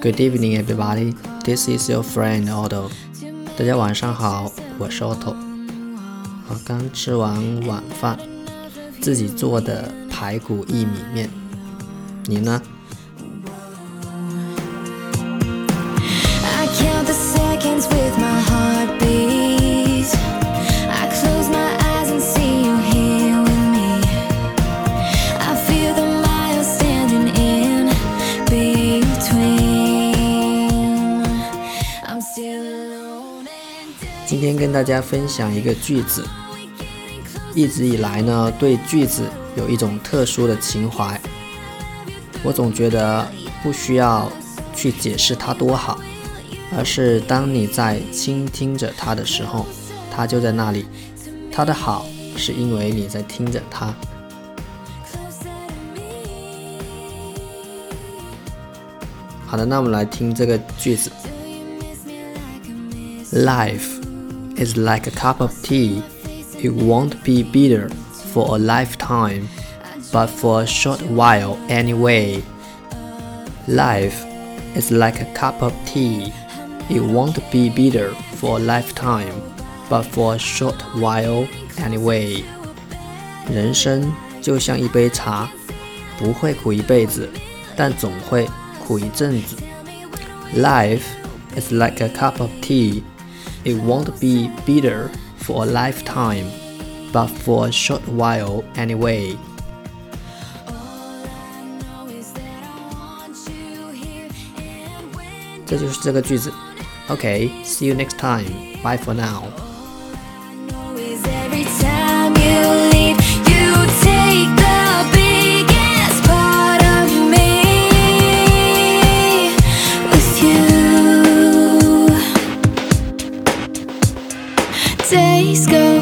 Good evening, everybody. This is your friend Otto. 大家晚上好，我是 Otto。我刚吃完晚饭，自己做的排骨薏米面。你呢？今天跟大家分享一个句子。一直以来呢，对句子有一种特殊的情怀。我总觉得不需要去解释它多好，而是当你在倾听着它的时候，它就在那里。它的好是因为你在听着它。好的，那我们来听这个句子：Life。is like a cup of tea. It won't be bitter for a lifetime, but for a short while anyway. Life is like a cup of tea. It won't be bitter for a lifetime, but for a short while anyway. 人生就像一杯茶，不会苦一辈子，但总会苦一阵子。Life is like a cup of tea. it won't be bitter for a lifetime, but for a short while anyway. Okay, see you next time. Bye for now. go